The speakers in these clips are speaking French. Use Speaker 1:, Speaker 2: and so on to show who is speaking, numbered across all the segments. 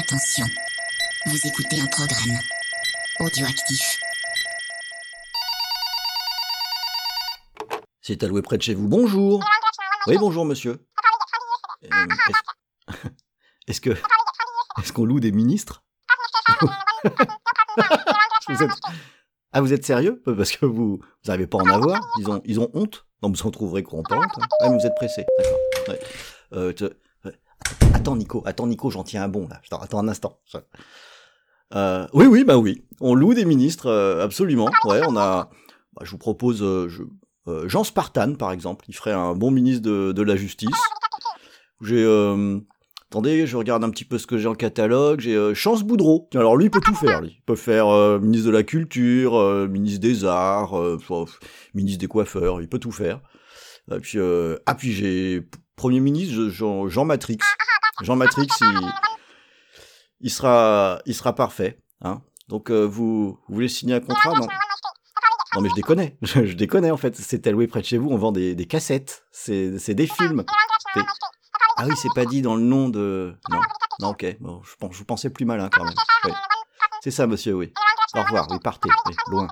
Speaker 1: Attention, vous écoutez un programme audioactif.
Speaker 2: C'est alloué près de chez vous. Bonjour. Oui, bonjour, monsieur. Euh, est-ce- que. Est-ce qu'on loue des ministres Ah, vous êtes sérieux? Parce que vous n'arrivez pas à en avoir ils ont, honte vous en trouverez contente. Ah, mais vous êtes pressé. D'accord. Euh. Attends, Nico. Attends, Nico, j'en tiens un bon, là. Attends, un instant. Euh, oui, oui, bah oui. On loue des ministres, euh, absolument. Ouais, on a. bah, je vous propose. euh, je- Jean Spartan, par exemple, il ferait un bon ministre de, la Justice. J'ai... Attendez, je regarde un petit peu ce que j'ai en catalogue. J'ai Chance Boudreau. Alors lui, il peut tout faire. Lui. Il peut faire ministre de la Culture, ministre des Arts, ministre des Coiffeurs. Il peut tout faire. Et puis, euh, ah, puis j'ai Premier ministre je- Jean, Matrix. Jean Matrix, il, il sera, il sera parfait. Hein. Donc, euh, vous, vous voulez signer un contrat? Non non mais je déconne, je, je déconne en fait, c'est alloué près de chez vous, on vend des, cassettes, c'est des films. Ah oui, c'est pas dit dans le nom de... Non, non ok, bon, je, je vous pensais plus malin quand même. Oui. C'est ça monsieur, oui. Au revoir, oui, partez, oui, loin,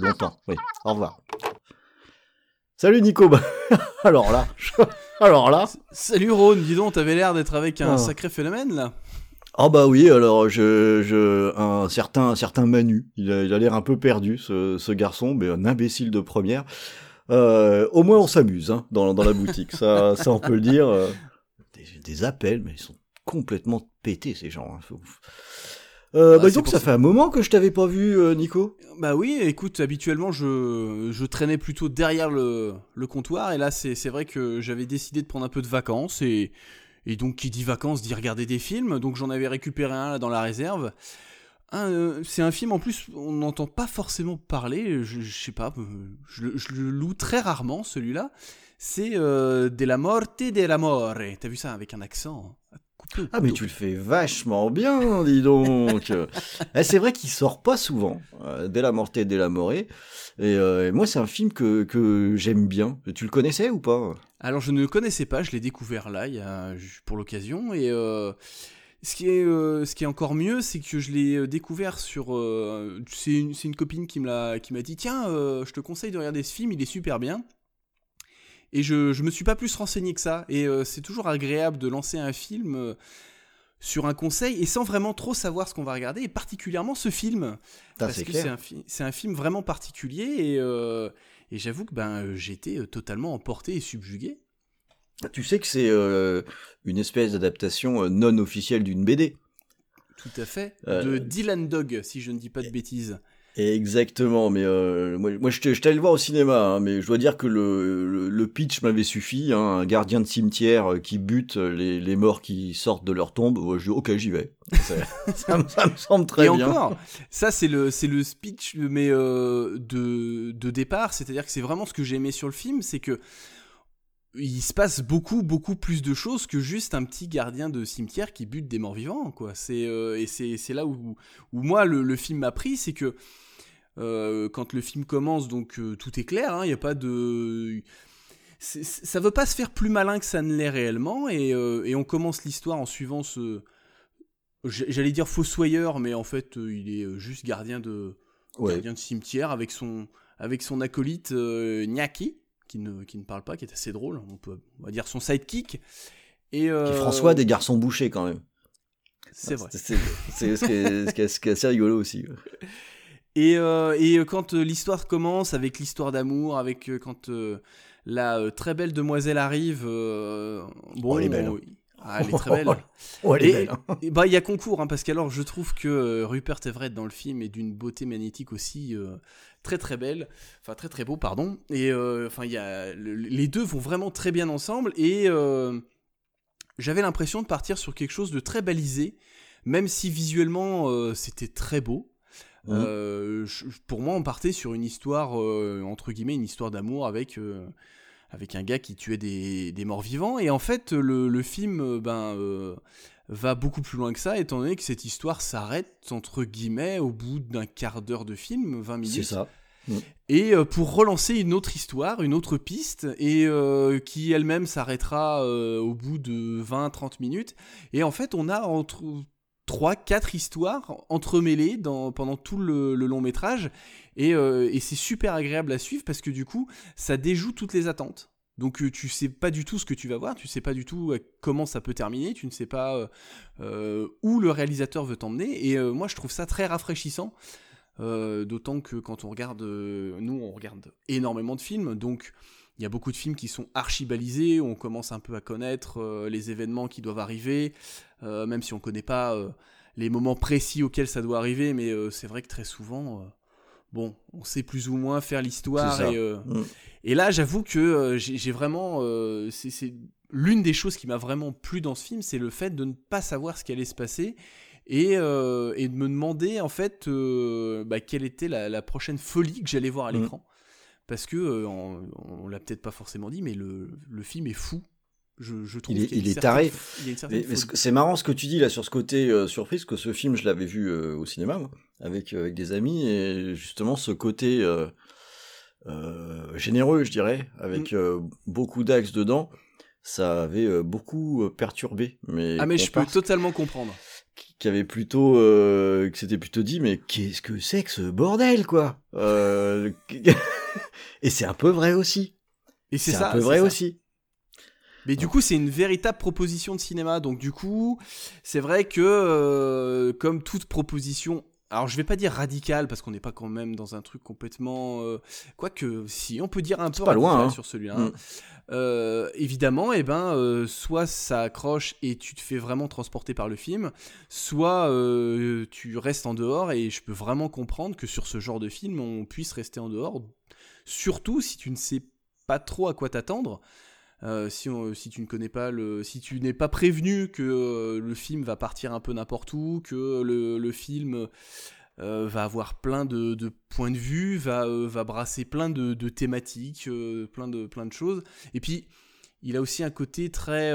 Speaker 2: longtemps, oui, au revoir. Salut Nico, bah, alors là, alors là...
Speaker 3: Salut Rhône, dis donc, t'avais l'air d'être avec un
Speaker 2: Oh.
Speaker 3: sacré phénomène là.
Speaker 2: Ah bah oui, alors je, je un certain un certain Manu, il a l'air un peu perdu ce, ce garçon, mais un imbécile de première. Euh, au moins on s'amuse hein, dans, dans la boutique, ça, ça on peut le dire. euh. Des, des appels, mais ils sont complètement pétés ces gens. hein. Euh,
Speaker 3: Ouais,
Speaker 2: bah, donc ça fait un moment que je t'avais pas vu, euh, Nico.
Speaker 3: Bah oui, écoute, habituellement je, je traînais plutôt derrière le, le comptoir et là c'est vrai que j'avais décidé de prendre un peu de vacances et, et donc qui dit vacances dit regarder des films, donc j'en avais récupéré un là, dans la réserve. Euh, c'est un film en plus on n'entend pas forcément parler, je, je sais pas, je, le- je le loue très rarement celui-là. C'est De la morte de l'amore. T'as vu ça avec un accent
Speaker 2: Ah mais tu le fais vachement bien, dis donc. Eh, c'est vrai qu'il sort pas souvent, euh, Della Morte et Della More. Et, euh, et moi c'est un film que, que j'aime bien. Tu le connaissais ou pas?
Speaker 3: Alors je ne le connaissais pas, je l'ai découvert là il y a, pour l'occasion et euh, ce qui est euh, ce qui est encore mieux, c'est que je l'ai découvert sur euh, c'est une, copine qui me l'a qui m'a dit tiens euh, je te conseille de regarder ce film, il est super bien. Et je je me suis pas plus renseigné que ça et euh, c'est toujours agréable de lancer un film euh, sur un conseil et sans vraiment trop savoir ce qu'on va regarder et particulièrement ce film parce que c'est un, fi- un film vraiment particulier et, euh, et j'avoue que ben j'étais totalement emporté et subjugué.
Speaker 2: Tu sais que c'est une espèce d'adaptation non officielle d'une BD.
Speaker 3: Tout à fait. De Dylan Dog, si je ne dis pas de bêtises.
Speaker 2: Exactement, mais euh, moi, moi je t'ai- je t'allais le voir au cinéma, hein, mais je dois dire que le, le, le pitch m'avait suffi. Hein, un gardien de cimetière euh, qui bute les, les morts qui sortent de leur tombe. Ouais, je dis ok, j'y vais. Ça, ça me- ça me semble très
Speaker 3: et
Speaker 2: bien.
Speaker 3: encore, ça c'est le, c'est le speech mais euh, de, de départ, c'est-à-dire que c'est vraiment ce que j'ai aimé sur le film, c'est que il se passe beaucoup beaucoup plus de choses que juste un petit gardien de cimetière qui bute des morts vivants quoi. C'est euh, et c'est, là où, où moi le, le film m'a pris, c'est que euh, quand le film commence donc euh, tout est clair, il n'y a pas de ça veut pas se faire plus malin que ça ne l'est réellement et, et on commence l'histoire en suivant ce j'allais dire fossoyeur mais en fait il est juste gardien de
Speaker 2: Ouais.
Speaker 3: gardien de cimetière avec son avec son acolyte Nyaki qui ne qui ne parle pas qui est assez drôle on peut on va dire son sidekick et
Speaker 2: Qui
Speaker 3: euh,
Speaker 2: François des garçons bouchés quand même.
Speaker 3: c'est vrai
Speaker 2: C'est ce, qui est- assez rigolo aussi.
Speaker 3: Et, euh, et quand euh, l'histoire commence avec l'histoire d'amour, avec quand la très belle demoiselle arrive, bon,
Speaker 2: Oh, elle est belle, hein.
Speaker 3: on- ah, elle est très belle.
Speaker 2: Oh, elle est
Speaker 3: Et-
Speaker 2: belle. hein.
Speaker 3: Et bah il y a concours hein, parce qu'alors je trouve que euh, Rupert Everett dans le film est d'une beauté magnétique aussi euh, très très belle, enfin très très beau pardon. Et euh, enfin il y a le- les deux vont vraiment très bien ensemble et euh, j'avais l'impression de partir sur quelque chose de très balisé, même si visuellement c'était très beau. Je- pour moi, on partait sur une histoire, entre guillemets, une histoire d'amour avec, avec un gars qui tuait des, des morts vivants. Et en fait, le, le film euh, ben, euh, va beaucoup plus loin que ça, étant donné que cette histoire s'arrête, entre guillemets, au bout d'un quart d'heure de film, 20 minutes.
Speaker 2: C'est ça.
Speaker 3: Et euh, pour relancer une autre histoire, une autre piste, et euh, qui elle-même s'arrêtera au bout de 20-30 minutes. Et en fait, on a entre trois, quatre histoires entremêlées dans, pendant tout le, long métrage. Et, et c'est super agréable à suivre parce que du coup, ça déjoue toutes les attentes. Donc tu sais pas du tout ce que tu vas voir, tu sais pas du tout comment ça peut terminer, tu ne sais pas où le réalisateur veut t'emmener. Et moi je trouve ça très rafraîchissant. D'autant que quand on regarde, nous on regarde énormément de films, donc il y a beaucoup de films qui sont archibalisés, on commence un peu à connaître euh, les événements qui doivent arriver, euh, même si on ne connaît pas euh, les moments précis auxquels ça doit arriver, mais c'est vrai que très souvent, bon, on sait plus ou moins faire l'histoire. Et, mm. et, là, j'avoue que j'ai vraiment... c'est l'une des choses qui m'a vraiment plu dans ce film, c'est le fait de ne pas savoir ce qui allait se passer. Et, et de me demander en fait bah, quelle était la, prochaine folie que j'allais voir à mm. l'écran parce que euh, on, l'a peut-être pas forcément dit, mais le, film est fou. Je, trouve
Speaker 2: il est, il est taré. C'est marrant ce que tu dis là sur ce côté euh, surprise, que ce film je l'avais vu euh, au cinéma avec avec des amis et justement ce côté généreux, je dirais, avec mm. beaucoup d'axes dedans, ça avait beaucoup perturbé. Mais
Speaker 3: ah mais je peux totalement comprendre
Speaker 2: qui avait plutôt euh, que c'était plutôt dit mais qu'est-ce que c'est que ce bordel quoi euh, et c'est un peu vrai aussi et c'est un peu vrai aussi
Speaker 3: mais du coup c'est une véritable proposition de cinéma donc du coup c'est vrai que euh, comme toute proposition alors je vais pas dire radical parce qu'on n'est pas quand même dans un truc complètement euh, quoique si on peut dire un peu
Speaker 2: pas loin, hein.
Speaker 3: sur celui-là mm. euh, évidemment et eh ben euh, soit ça accroche et tu te fais vraiment transporter par le film soit tu restes en dehors et je peux vraiment comprendre que sur ce genre de film on puisse rester en dehors surtout si tu ne sais pas trop à quoi t'attendre euh, si, si, tu ne connais pas le, si tu n'es pas prévenu que euh, le film va partir un peu n'importe où, que le, le film euh, va avoir plein de, de, points de vue, va, va brasser plein de, de thématiques, plein de plein de choses. Et puis il a aussi un côté très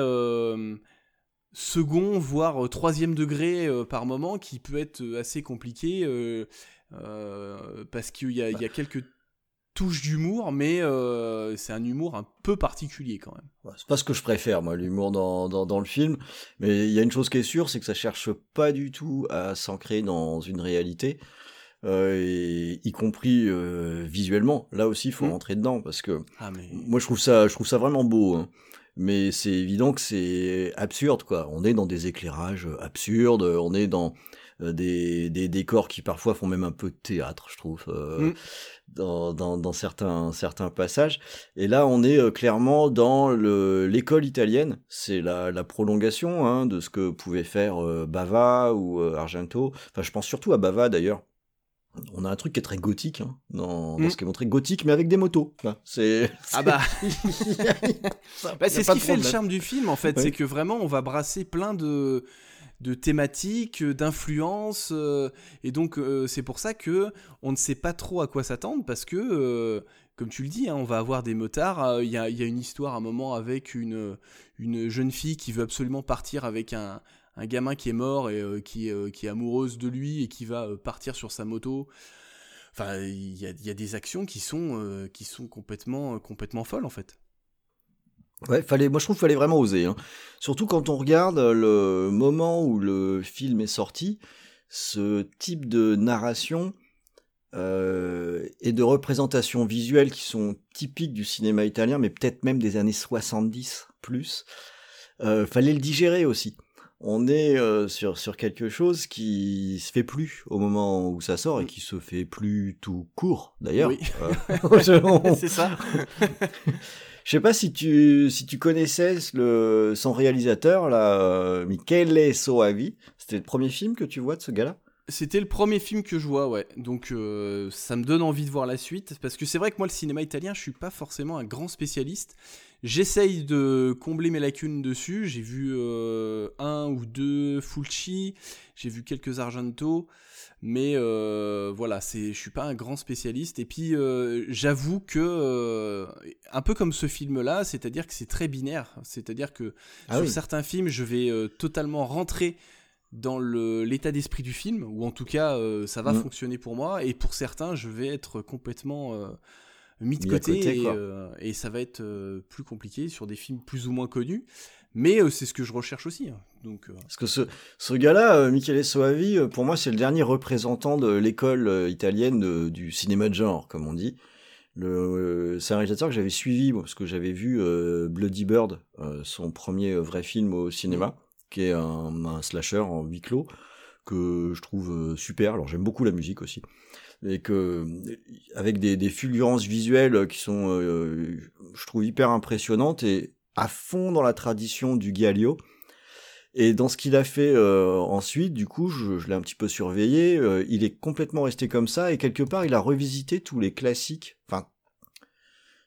Speaker 3: second, voire troisième degré par moment, qui peut être assez compliqué. parce qu'il y, y, a quelques touche d'humour, mais euh, c'est un humour un peu particulier quand même.
Speaker 2: c'est pas ce que je préfère, moi, l'humour dans, dans, le film. Mais il y a une chose qui est sûre, c'est que ça cherche pas du tout à s'ancrer dans une réalité. Euh, y compris euh, visuellement. Là aussi, il faut mmh. rentrer dedans parce que ah, moi, je trouve ça, je trouve ça vraiment beau. Hein. Mais c'est évident que c'est absurde, quoi. On est dans des éclairages absurdes, on est dans des, des décors qui parfois font même un peu de théâtre, je trouve. Mmh dans, dans, dans, certains, certains passages. Et là, on est euh, clairement dans l'école italienne. C'est la, la, prolongation hein, de ce que pouvait faire euh, Bava ou euh, Argento. Enfin, je pense surtout à Bava d'ailleurs. On a un truc qui est très gothique hein, dans, dans, mm. ce qui est montré gothique, mais avec des motos. c'est
Speaker 3: ah bah, bah c'est ce qui fait le charme du film en fait, c'est que vraiment on va brasser plein de de thématiques, euh, d'influences, euh, et donc euh, c'est pour ça que on ne sait pas trop à quoi s'attendre parce que, comme tu le dis, hein, on va avoir des motards. Il y, a, une histoire à un moment avec une, une jeune fille qui veut absolument partir avec un, gamin qui est mort et qui, qui, est amoureuse de lui et qui va partir sur sa moto. Enfin, il y a, y a, des actions qui sont, qui sont complètement, complètement folles en fait.
Speaker 2: Ouais, fallait, moi je trouve qu'il fallait vraiment oser. Hein. Surtout quand on regarde le moment où le film est sorti, ce type de narration euh, et de représentation visuelle qui sont typiques du cinéma italien, mais peut-être même des années 70 plus, euh, fallait le digérer aussi. On est euh, sur, sur quelque chose qui se fait plus au moment où ça sort et qui se fait plus tout court d'ailleurs. Oui.
Speaker 3: Euh, C'est ça.
Speaker 2: Je sais pas si tu si tu connaissais le son réalisateur là, euh, Michele Soavi. C'était le premier film que tu vois de ce gars-là?
Speaker 3: C'était le premier film que je vois, ouais. Donc euh, ça me donne envie de voir la suite parce que c'est vrai que moi le cinéma italien, je suis pas forcément un grand spécialiste. J'essaye de combler mes lacunes dessus. J'ai vu euh, un ou deux Fulci, j'ai vu quelques Argento. Mais euh, voilà, c'est, je suis pas un grand spécialiste. Et puis, euh, j'avoue que, euh, un peu comme ce film-là, c'est-à-dire que c'est très binaire. C'est-à-dire que ah sur certains films, je vais totalement rentrer dans l'état d'esprit du film, ou en tout cas, ça va mm. fonctionner pour moi. Et pour certains, je vais être complètement mis de côté, et, et, ça va être plus compliqué sur des films plus ou moins connus. Mais c'est ce que je recherche aussi. hein. Donc, euh,
Speaker 2: Parce que ce, ce gars-là, euh, Michele Soavi, euh, pour moi, c'est le dernier représentant de l'école euh, italienne de- du cinéma de genre, comme on dit. C'est un réalisateur que j'avais suivi, parce que j'avais vu Bloody Bird, son premier vrai film au cinéma, qui est un, un slasher en huis clos, que je trouve super. Alors j'aime beaucoup la musique aussi. Et que, avec des, des fulgurances visuelles qui sont, je trouve, hyper impressionnantes et à fond dans la tradition du Giallo. Et dans ce qu'il a fait euh, ensuite, du coup, je, l'ai un petit peu surveillé. euh, il est complètement resté comme ça et quelque part, il a revisité tous les classiques, enfin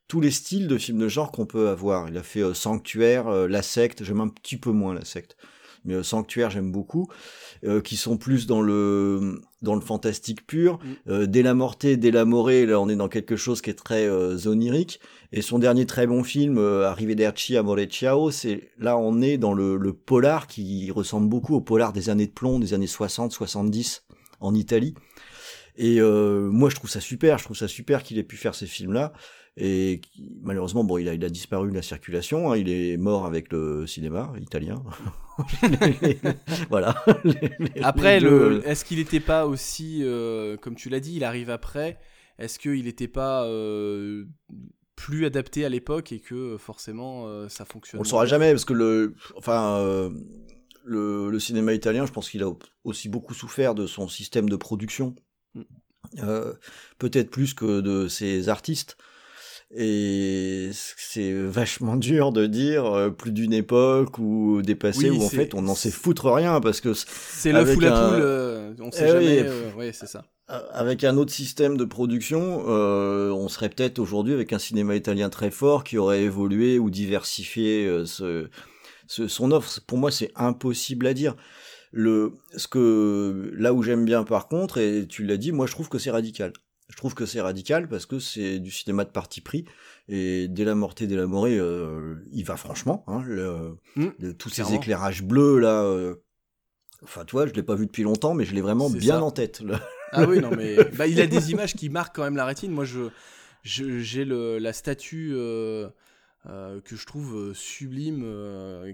Speaker 2: tous les styles de films de genre qu'on peut avoir. Il a fait euh, Sanctuaire, La Secte. J'aime un petit peu moins La Secte, mais euh, Sanctuaire, j'aime beaucoup, euh, qui sont plus dans le dans le fantastique pur.
Speaker 3: Mm.
Speaker 2: Euh, Dès la mortée, dès la morée, là, on est dans quelque chose qui est très euh, onirique. Et son dernier très bon film, euh, Arrivederci Amore Ciao, c'est là on est dans le, le polar qui ressemble beaucoup au polar des années de plomb, des années 60-70 en Italie. Et euh, moi je trouve ça super, je trouve ça super qu'il ait pu faire ces films-là. Et qui- malheureusement, bon, il a, il a disparu de la circulation, hein, il est mort avec le cinéma italien. voilà. Les- les-
Speaker 3: Après, le,
Speaker 2: euh,
Speaker 3: est-ce qu'il n'était pas aussi, euh, comme tu l'as dit, il arrive après. Est-ce qu'il n'était pas euh, plus adapté à l'époque et que forcément euh, ça fonctionne
Speaker 2: On le saura jamais parce que le, enfin, le, le cinéma italien, je pense qu'il a aussi beaucoup souffert de son système de production,
Speaker 3: Mm.
Speaker 2: Euh, peut-être plus que de ses artistes. Et c'est vachement dur de dire euh, plus d'une époque ou dépassé
Speaker 3: Oui,
Speaker 2: où en fait on n'en sait foutre rien parce que
Speaker 3: C'est
Speaker 2: avec
Speaker 3: ou la
Speaker 2: un-
Speaker 3: poule, euh, on sait
Speaker 2: Eh oui.
Speaker 3: jamais. euh, ouais, c'est ça.
Speaker 2: Avec un autre système de production, euh, on serait peut-être aujourd'hui avec un cinéma italien très fort qui aurait évolué ou diversifié euh, ce, ce- son offre. Pour moi, c'est impossible à dire. Le, ce que là où j'aime bien par contre, et tu l'as dit, moi je trouve que c'est radical. Je trouve que c'est radical parce que c'est du cinéma de parti pris et dès la mortée, dès la morée, euh, il va franchement. Hein, le-
Speaker 3: Mm,
Speaker 2: le- tous ces éclairages bleus là. euh, Enfin, toi, je l'ai pas vu depuis longtemps, mais je l'ai vraiment bien
Speaker 3: ça.
Speaker 2: en tête. le-
Speaker 3: Ah oui, non, mais bah, il a des images qui marquent quand même la rétine. Moi, je j'ai la statue euh, euh, que je trouve sublime.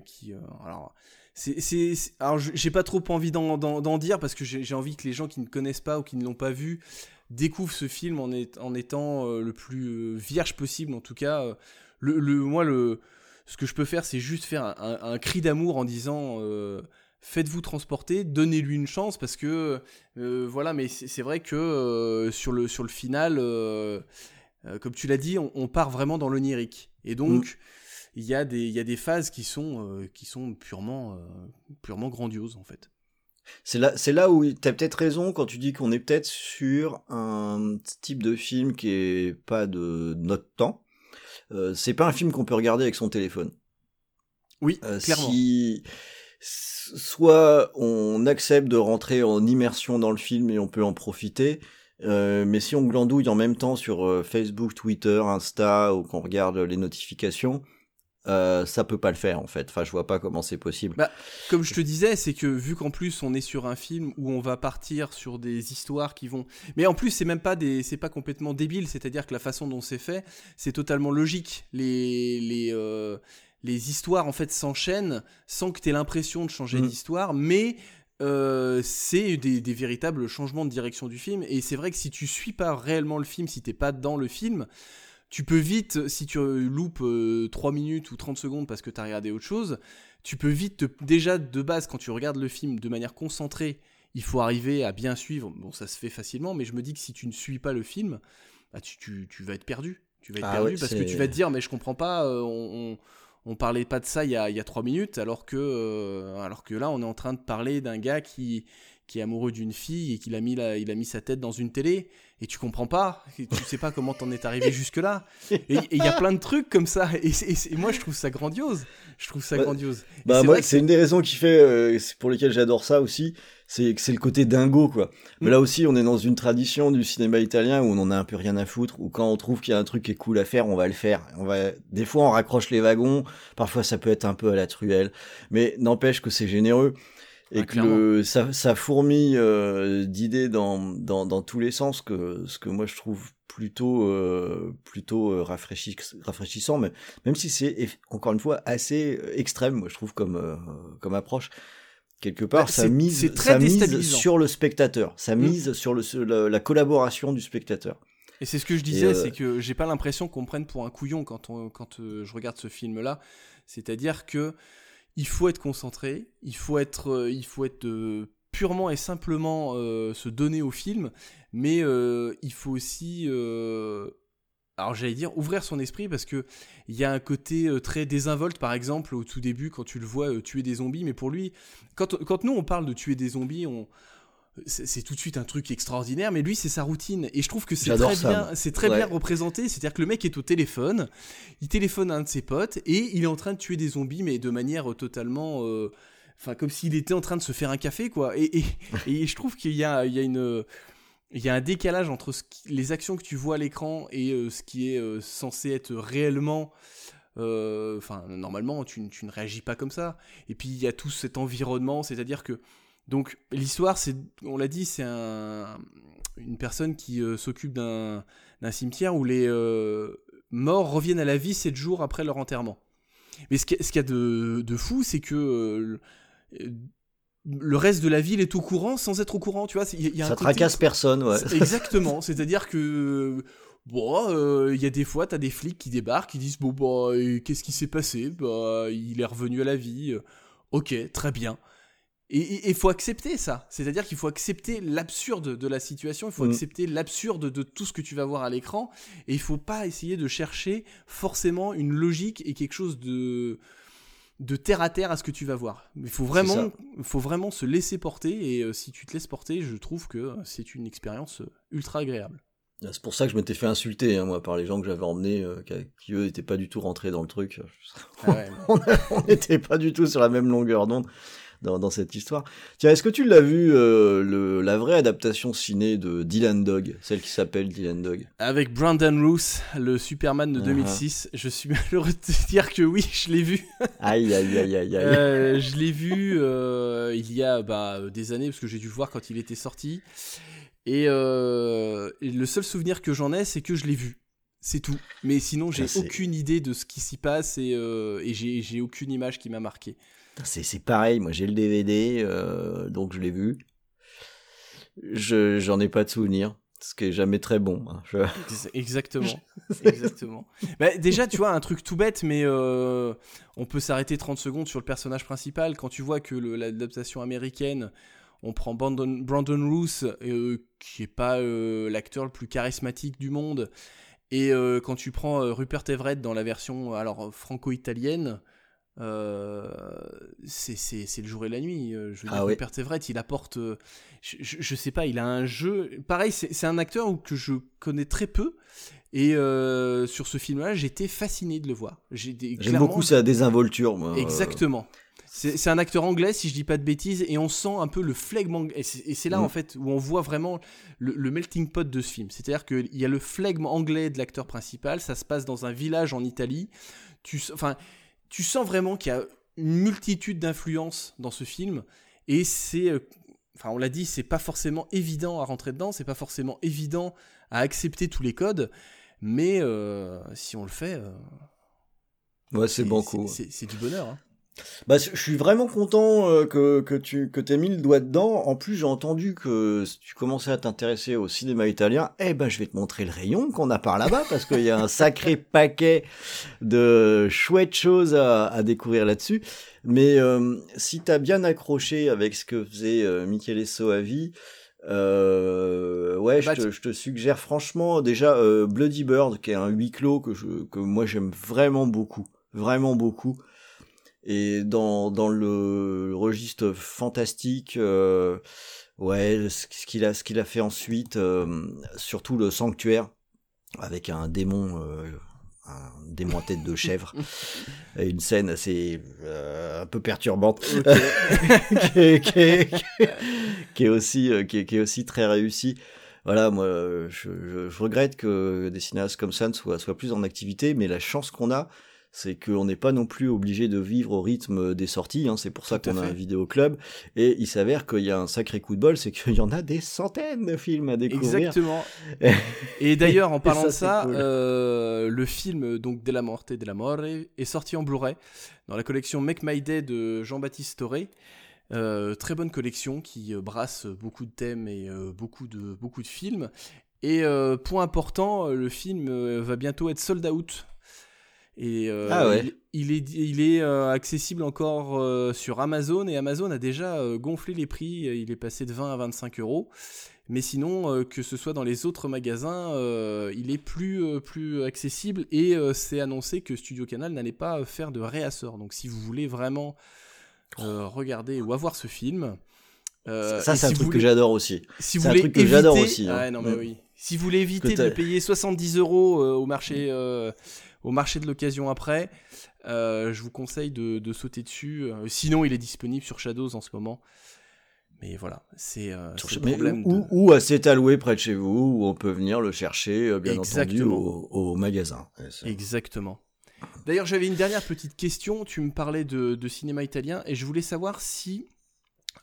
Speaker 3: qui alors c'est alors j'ai pas trop envie d'en dire parce que j'ai envie que les gens qui ne connaissent pas ou qui ne l'ont pas vu découvrent ce film en, est- en étant euh, le plus euh, vierge possible. En tout cas, euh, le, le moi le ce que je peux faire, c'est juste faire un, un- un cri d'amour en disant. Faites-vous transporter, donnez-lui une chance parce que euh, voilà, mais c'est vrai que euh, sur, le, sur le final, euh, comme tu l'as dit, on, on part vraiment dans l'onirique. Et donc, il y, a des- il y a des phases qui sont, qui sont purement, purement grandioses, en fait.
Speaker 2: C'est là, c'est là où tu as peut-être raison quand tu dis qu'on est peut-être sur un type de film qui est pas de notre temps. Euh, c'est pas un film qu'on peut regarder avec son téléphone.
Speaker 3: Oui,
Speaker 2: Euh,
Speaker 3: clairement.
Speaker 2: si soit on accepte de rentrer en immersion dans le film et on peut en profiter, euh, mais si on glandouille en même temps sur Facebook, Twitter, Insta ou qu'on regarde les notifications, euh, ça peut pas le faire en fait. Enfin, je vois pas comment c'est possible.
Speaker 3: Bah, Comme je te disais, c'est que vu qu'en plus on est sur un film où on va partir sur des histoires qui vont, mais en plus c'est même pas des, c'est pas complètement débile, c'est-à-dire que la façon dont c'est fait, c'est totalement logique. Les les euh, les histoires en fait s'enchaînent sans que tu aies l'impression de changer
Speaker 2: Mm.
Speaker 3: d'histoire, mais euh, c'est des, des véritables changements de direction du film. Et c'est vrai que si tu suis pas réellement le film, si t'es pas dans le film, tu peux vite, si tu loupes euh, 3 minutes ou 30 secondes parce que tu as regardé autre chose, tu peux vite, te- déjà de base, quand tu regardes le film de manière concentrée, il faut arriver à bien suivre. Bon, ça se fait facilement, mais je me dis que si tu ne suis pas le film, bah, tu, tu- tu vas être perdu. Tu vas être
Speaker 2: Ah
Speaker 3: perdu
Speaker 2: ouais,
Speaker 3: parce que tu vas te dire, mais je comprends pas, euh, on, on, on parlait pas de ça il y a, il y a 3 minutes, alors que, euh, alors que là, on est en train de parler d'un gars qui, qui est amoureux d'une fille et qu'il a mis, la- il a mis sa tête dans une télé et tu comprends pas, et tu sais pas comment t'en es arrivé jusque là. Et il y a plein de trucs comme ça et, moi je trouve ça grandiose. Je trouve ça
Speaker 2: Bah,
Speaker 3: grandiose.
Speaker 2: Bah
Speaker 3: c'est
Speaker 2: moi, une des raisons qui fait, euh, pour lesquelles j'adore ça aussi, c'est que c'est le côté dingo quoi. Mais
Speaker 3: Mm.
Speaker 2: là aussi, on est dans une tradition du cinéma italien où on en a un peu rien à foutre, où quand on trouve qu'il y a un truc qui est cool à faire, on va le faire. On va, des fois, on raccroche les wagons, parfois ça peut être un peu à la truelle, mais n'empêche que c'est généreux. Et
Speaker 3: Ah,
Speaker 2: que le, ça, ça fourmille euh, d'idées dans, dans, dans tous les sens, que, ce que moi je trouve plutôt, euh, plutôt euh, rafraîchi- rafraîchissant, mais même si c'est encore une fois assez extrême, moi je trouve comme, euh, comme approche. Quelque part,
Speaker 3: Bah,
Speaker 2: ça mise,
Speaker 3: très
Speaker 2: ça mise sur le spectateur, ça
Speaker 3: Mm.
Speaker 2: mise sur, le, sur la, la collaboration du spectateur.
Speaker 3: Et c'est ce que je disais, c'est que j'ai pas l'impression qu'on me prenne pour un couillon quand, on, quand je regarde ce film-là. C'est-à-dire que il faut être concentré, il faut être, euh, il faut être euh, purement et simplement euh, se donner au film, mais il faut aussi, alors j'allais dire, ouvrir son esprit parce que il y a un côté très désinvolte, par exemple, au tout début quand tu le vois tuer des zombies, mais pour lui, quand, quand nous on parle de tuer des zombies, on c'est c'est tout de suite un truc extraordinaire, mais lui c'est sa routine et je trouve que c'est très
Speaker 2: ça,
Speaker 3: bien, c'est très
Speaker 2: Ouais.
Speaker 3: bien représenté. C'est-à-dire que le mec est au téléphone, il téléphone à un de ses potes et il est en train de tuer des zombies, mais de manière euh, totalement, euh, enfin comme s'il était en train de se faire un café quoi. Et, et, et je trouve qu'il y a, il y a une, il y a un décalage entre ce qui- les actions que tu vois à l'écran et euh, ce qui est euh, censé être réellement. euh, Enfin, normalement, tu, tu ne réagis pas comme ça. Et puis il y a tout cet environnement, c'est-à-dire que donc l'histoire, c'est, on l'a dit, c'est un, une personne qui euh, s'occupe d'un, cimetière où les euh, morts reviennent à la vie sept jours après leur enterrement. Mais ce qu'il y a, de, de fou, c'est que euh, le- reste de la ville est au courant sans être au courant, tu vois. y a- y a
Speaker 2: Ça tracasse personne, ouais.
Speaker 3: Exactement, c'est-à-dire que bon, euh, il y a des fois, t'as des flics qui débarquent, qui disent bon bah qu'est-ce qui s'est passé? Bah il est revenu à la vie. Ok, très bien. Et il faut accepter ça, c'est-à-dire qu'il faut accepter l'absurde de la situation, il faut
Speaker 2: Mm.
Speaker 3: accepter l'absurde de tout ce que tu vas voir à l'écran, et il faut pas essayer de chercher forcément une logique et quelque chose de de terre à terre à ce que tu vas voir. Il faut vraiment, faut vraiment se laisser porter, et euh, si tu te laisses porter, je trouve que euh, c'est une expérience euh, ultra agréable.
Speaker 2: C'est pour ça que je m'étais fait insulter, hein, moi, par les gens que j'avais emmenés, euh, qui, qui, eux n'étaient pas du tout rentrés dans le truc. on n'était pas du tout sur la même longueur d'onde dans, dans cette histoire. Tiens, est-ce que tu l'as vu, euh, le, la vraie adaptation ciné de Dylan Dog, celle qui s'appelle Dylan Dog?
Speaker 3: Avec Brandon Roos, le Superman de
Speaker 2: Uh-huh.
Speaker 3: 2006, je suis malheureux de te dire que oui, je l'ai vu.
Speaker 2: Aïe, aïe, aïe, aïe, aïe.
Speaker 3: Euh, je l'ai vu euh, il y a bah, des années, parce que j'ai dû le voir quand il était sorti. Et, et le seul souvenir que j'en ai, c'est que je l'ai vu. C'est tout. Mais sinon, j'ai
Speaker 2: Ah,
Speaker 3: aucune idée de ce qui s'y passe et, euh, j'ai aucune image qui m'a marqué.
Speaker 2: C'est, pareil, moi j'ai le DVD, euh, donc je l'ai vu. Je, j'en ai pas de souvenir, ce qui est jamais très bon. hein. Je-
Speaker 3: Exactement. Exactement. Bah, déjà, tu vois, un truc tout bête, mais euh, on peut s'arrêter 30 secondes sur le personnage principal. Quand tu vois que l'adaptation américaine, on prend Brandon, Brandon Roos, euh, qui est pas euh, l'acteur le plus charismatique du monde, et euh, quand tu prends Rupert Everett dans la version alors franco-italienne, euh, c'est le jour et la nuit. Euh, Je veux
Speaker 2: Ah
Speaker 3: dire,
Speaker 2: oui.
Speaker 3: Rupert Everett, il apporte. euh, je, je- je sais pas, il a un jeu. Pareil, c'est un acteur que je connais très peu. Et euh, sur ce film-là, j'étais fasciné de le voir.
Speaker 2: J'aime beaucoup sa désinvolture, moi.
Speaker 3: Exactement. C'est un acteur anglais, si je dis pas de bêtises, et on sent un peu le flegme anglais. Et c'est là,
Speaker 2: Mm.
Speaker 3: en fait, où on voit vraiment le, le melting pot de ce film. C'est-à-dire qu'il y a le flegme anglais de l'acteur principal, ça se passe dans un village en Italie. Tu, enfin, tu sens vraiment qu'il y a une multitude d'influences dans ce film, et c'est. euh, Enfin, on l'a dit, c'est pas forcément évident à rentrer dedans, c'est pas forcément évident à accepter tous les codes, mais euh, si on le fait, euh,
Speaker 2: Ouais, c'est banco.
Speaker 3: c'est- C'est du bonheur. hein.
Speaker 2: Bah, je suis vraiment content euh, que, que tu que aies mis le doigt dedans. En plus, j'ai entendu que si tu commençais à t'intéresser au cinéma italien, eh ben, je vais te montrer le rayon qu'on a par là-bas parce qu'il y a un sacré paquet de chouettes choses à, à découvrir là-dessus. Mais euh, si t'as bien accroché avec ce que faisait euh, Michele Soavi, euh, ouais, je
Speaker 3: Bah,
Speaker 2: te, je te suggère franchement déjà euh, Bloody Bird, qui est un huis clos que je que moi j'aime vraiment beaucoup, vraiment beaucoup. Et dans, dans le registre fantastique, euh, ouais, ce ce qu'il a, ce qu'il a fait ensuite, euh, surtout le sanctuaire, avec un démon, euh, un démon à tête de chèvre, et une scène assez euh, un peu perturbante, qui, est, qui, est, qui est aussi, euh, qui est, qui est aussi très réussie. Voilà, moi, je, je, je regrette que des cinéastes comme ça ne soient, soient plus en activité, mais la chance qu'on a, c'est qu'on n'est pas non plus obligé de vivre au rythme des sorties. Hein. C'est pour ça qu'on a un vidéo club. Et il s'avère qu'il y a un sacré coup de bol, c'est qu'il y en a des centaines de films à découvrir.
Speaker 3: Exactement. Et d'ailleurs, en parlant de ça,
Speaker 2: cool.
Speaker 3: euh, le film donc De la Morte et de la More est sorti en Blu-ray dans la collection Make My Day de Jean-Baptiste Toré. Euh, très bonne collection qui euh, brasse beaucoup de thèmes et euh, beaucoup, de, beaucoup de films. Et euh, point important, le film va bientôt être sold out. Et euh,
Speaker 2: Ah ouais.
Speaker 3: il, il est, il est euh, accessible encore euh, sur Amazon et Amazon a déjà gonflé les prix. Il est passé de 20 à 25 euros. Mais sinon, que ce soit dans les autres magasins, il est plus, plus accessible et c'est annoncé que Studio Canal n'allait pas faire de réassort. Donc si vous voulez vraiment regarder ou avoir ce film,
Speaker 2: Ça, c'est un
Speaker 3: si
Speaker 2: truc que j'adore aussi.
Speaker 3: si
Speaker 2: c'est un truc que j'adore aussi, hein.
Speaker 3: Ouais, non, mais
Speaker 2: Mm.
Speaker 3: oui. Si vous voulez éviter de payer 70 euros au marché, euh, au marché de l'occasion après, euh, je vous conseille de, de sauter dessus. Euh, sinon, il est disponible sur Shadows en ce moment. Mais voilà, c'est euh, le problème.
Speaker 2: ou,
Speaker 3: de-
Speaker 2: ou à s'étaler près de chez vous, où on peut venir le chercher, euh, bien
Speaker 3: Exactement.
Speaker 2: entendu, au, au magasin.
Speaker 3: Exactement. D'ailleurs, j'avais une dernière petite question. Tu me parlais de, de cinéma italien et je voulais savoir si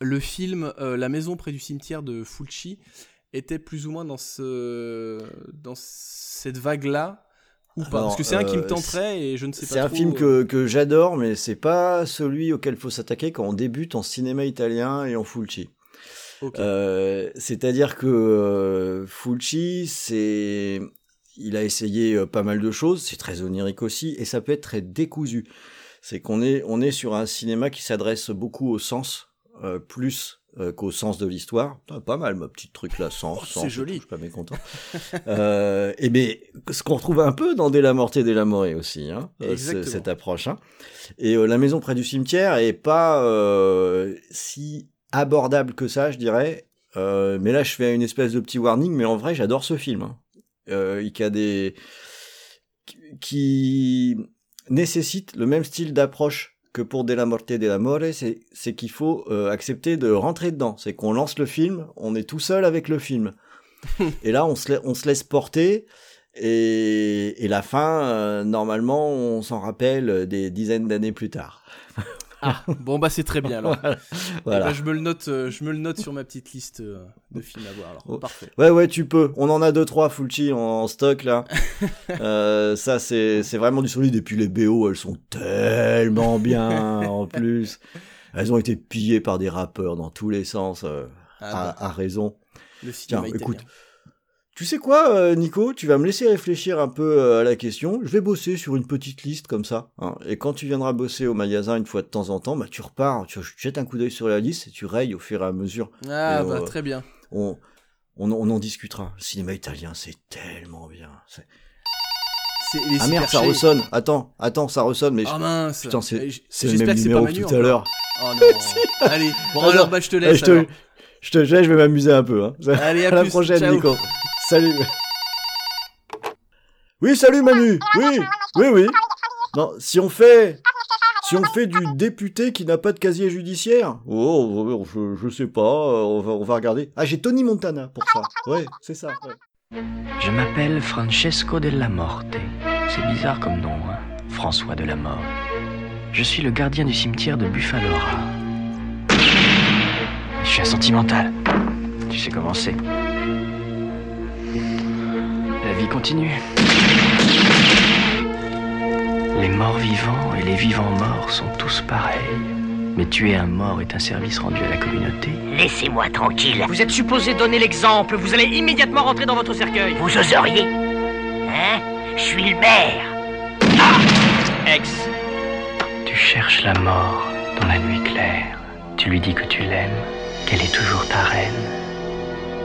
Speaker 3: le film euh, La maison près du cimetière de Fulci était plus ou moins dans, ce, dans cette vague-là ou pas
Speaker 2: Alors,
Speaker 3: Parce que c'est un qui me
Speaker 2: euh,
Speaker 3: tenterait et je ne sais pas
Speaker 2: C'est un film
Speaker 3: euh,
Speaker 2: que, que j'adore, mais c'est pas celui auquel faut s'attaquer quand on débute en cinéma italien et en Fulci. Euh, C'est-à-dire que euh, Fulci, c'est, il a essayé euh, pas mal de choses, c'est très onirique aussi, et ça peut être très décousu. C'est qu'on est, on est sur un cinéma qui s'adresse beaucoup au sens, plus euh, qu'au sens de l'histoire. Ah, Pas mal, ma petite truc là, sens.
Speaker 3: Oh,
Speaker 2: sens
Speaker 3: c'est joli.
Speaker 2: Je suis pas mécontent. euh, et bien, ce qu'on retrouve un peu dans Della Morte et Della More aussi, hein, euh, cette approche. hein. Et euh, la maison près du cimetière est pas si abordable que ça, je dirais. Mais là, je fais une espèce de petit warning, mais en vrai, j'adore ce film. hein. Il y a des qui nécessite le même style d'approche que pour Della Morte et Della More, c'est c'est qu'il faut euh, accepter de rentrer dedans. C'est qu'on lance le film, on est tout seul avec le film. et là, on se, la- on se laisse porter. Et, et la fin, euh, normalement, on s'en rappelle des dizaines d'années plus tard.
Speaker 3: Ah, bon bah c'est très bien alors.
Speaker 2: Voilà.
Speaker 3: Eh ben, je me le note, euh, je me le note sur ma petite liste euh, de films à voir. Alors
Speaker 2: Oh.
Speaker 3: parfait.
Speaker 2: Ouais, ouais, tu peux. On en a deux, trois Fulci en, en stock, là. Euh, ça, c'est vraiment du solide. Et puis les BO, elles sont tellement bien, en plus. Elles ont été pillées par des rappeurs dans tous les sens, euh,
Speaker 3: Ah, bah,
Speaker 2: à, à raison.
Speaker 3: le cinéma
Speaker 2: tiens,
Speaker 3: italien.
Speaker 2: écoute. Tu sais quoi, euh, Nico Tu vas me laisser réfléchir un peu euh, à la question. Je vais bosser sur une petite liste comme ça. hein. Et quand tu viendras bosser au magasin une fois de temps en temps, bah, tu repars, tu jettes un coup d'œil sur la liste et tu rayes au fur et à mesure.
Speaker 3: Ah
Speaker 2: Et,
Speaker 3: bah
Speaker 2: euh,
Speaker 3: très bien.
Speaker 2: On, on, on en discutera. Le cinéma italien, c'est tellement bien. C'est- Ah merde, ça ressonne. Attends, attends, ça ressonne, mais je-
Speaker 3: Ah mince.
Speaker 2: putain, c'est le même numéro que tout à
Speaker 3: encore.
Speaker 2: l'heure.
Speaker 3: Oh non. Allez, bon
Speaker 2: Ah,
Speaker 3: alors bah je te laisse.
Speaker 2: je te, je te je vais m'amuser un peu. Hein.
Speaker 3: Allez, à,
Speaker 2: À la prochaine,
Speaker 3: Ciao.
Speaker 2: Nico. Salut. Oui, salut Manu. Oui, oui, oui. Non, si on fait, si on fait du député qui n'a pas de casier judiciaire, oh, je, sais pas, euh, on va, regarder. Ah, j'ai Tony Montana pour ça. Ouais, c'est ça.
Speaker 4: Je m'appelle Francesco della Morte. C'est bizarre comme nom, hein François de la Mort. Je suis le gardien du cimetière de Buffalora. Je suis un sentimental. Tu sais comment c'est. La vie continue. Les morts vivants et les vivants morts sont tous pareils. Mais tuer un mort est un service rendu à la communauté.
Speaker 5: Laissez-moi tranquille.
Speaker 6: Vous êtes supposé donner l'exemple. Vous allez immédiatement rentrer dans votre cercueil.
Speaker 5: Vous oseriez Hein? Je suis le maire.
Speaker 6: Ex.
Speaker 4: Tu cherches la mort dans la nuit claire. Tu lui dis que tu l'aimes, qu'elle est toujours ta reine.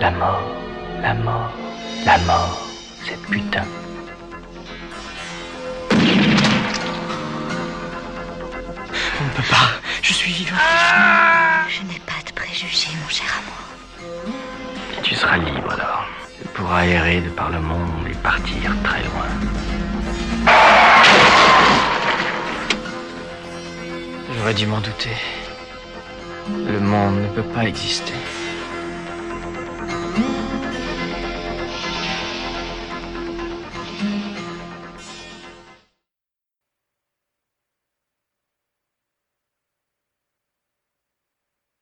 Speaker 4: La mort, la mort, la mort, cette putain.
Speaker 6: On ne peut pas. Je suis vivant.
Speaker 1: Je n'ai pas de préjugés, mon cher amour.
Speaker 4: Et tu seras libre alors. Tu pourras errer de par le monde et partir très loin. J'aurais dû m'en douter. Le monde ne peut pas exister